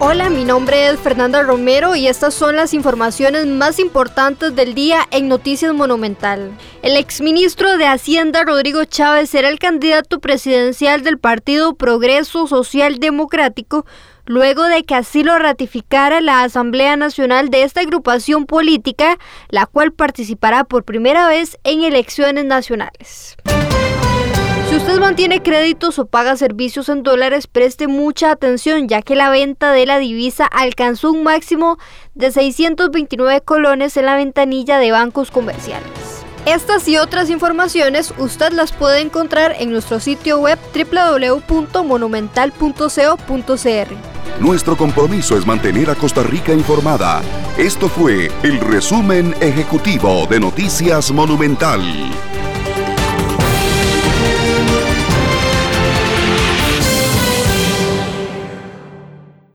Hola, mi nombre es Fernanda Romero y estas son las informaciones más importantes del día en Noticias Monumental. El exministro de Hacienda Rodrigo Chávez será el candidato presidencial del Partido Progreso Social Democrático luego de que así lo ratificara la Asamblea Nacional de esta agrupación política, la cual participará por primera vez en elecciones nacionales. Si usted mantiene créditos o paga servicios en dólares, preste mucha atención ya que la venta de la divisa alcanzó un máximo de 629 colones en la ventanilla de bancos comerciales. Estas y otras informaciones usted las puede encontrar en nuestro sitio web www.monumental.co.cr. Nuestro compromiso es mantener a Costa Rica informada. Esto fue el resumen ejecutivo de Noticias Monumental.